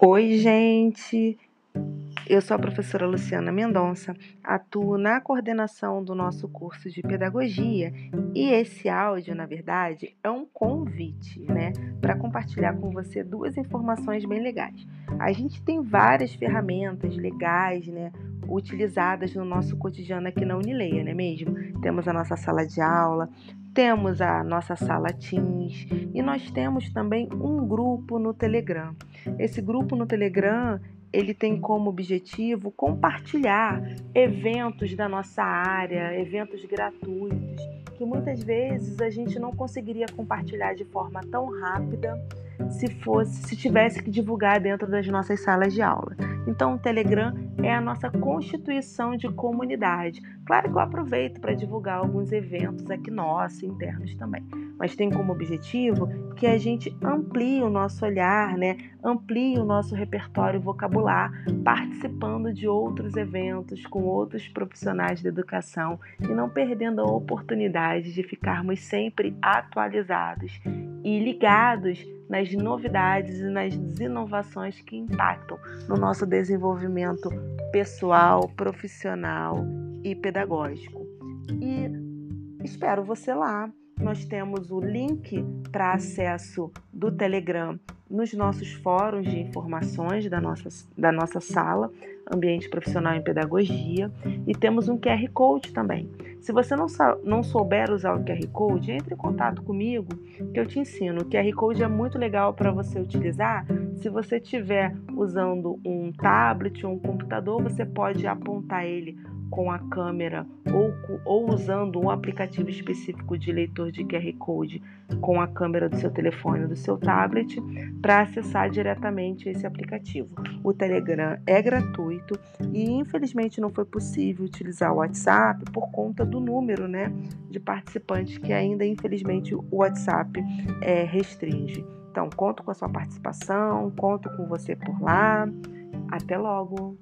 Oi, gente! Eu sou a professora Luciana Mendonça, atuo na coordenação do nosso curso de pedagogia e esse áudio, na verdade, é um convite, né, para compartilhar com você duas informações bem legais. A gente tem várias ferramentas legais, né, utilizadas no nosso cotidiano aqui na Unileia, não é mesmo? Temos a nossa sala de aula, temos a nossa sala Teams e nós temos também um grupo no Telegram. Esse grupo no Telegram ele tem como objetivo compartilhar eventos da nossa área, eventos gratuitos, que muitas vezes a gente não conseguiria compartilhar de forma tão rápida se fosse, se tivesse que divulgar dentro das nossas salas de aula. Então, o Telegram é a nossa constituição de comunidade. Claro que eu aproveito para divulgar alguns eventos aqui nossos, internos também, mas tem como objetivo que a gente amplie o nosso olhar, né? amplie o nosso repertório vocabular, participando de outros eventos com outros profissionais da educação e não perdendo a oportunidade de ficarmos sempre atualizados e ligados nas novidades e nas inovações que impactam no nosso desenvolvimento pessoal, profissional e pedagógico. E espero você lá. Nós temos o link para acesso do Telegram nos nossos fóruns de informações da nossa, da nossa sala, Ambiente Profissional em Pedagogia, e temos um QR Code também. Se você não, não souber usar o QR Code, entre em contato comigo que eu te ensino. O QR Code é muito legal para você utilizar. Se você estiver usando um tablet ou um computador, você pode apontar ele com a câmera ou, ou usando um aplicativo específico de leitor de QR Code com a câmera do seu telefone ou do seu tablet para acessar diretamente esse aplicativo. O Telegram é gratuito e infelizmente não foi possível utilizar o WhatsApp por conta do número né, de participantes que ainda infelizmente o WhatsApp é, restringe. Então, conto com a sua participação, conto com você por lá. Até logo!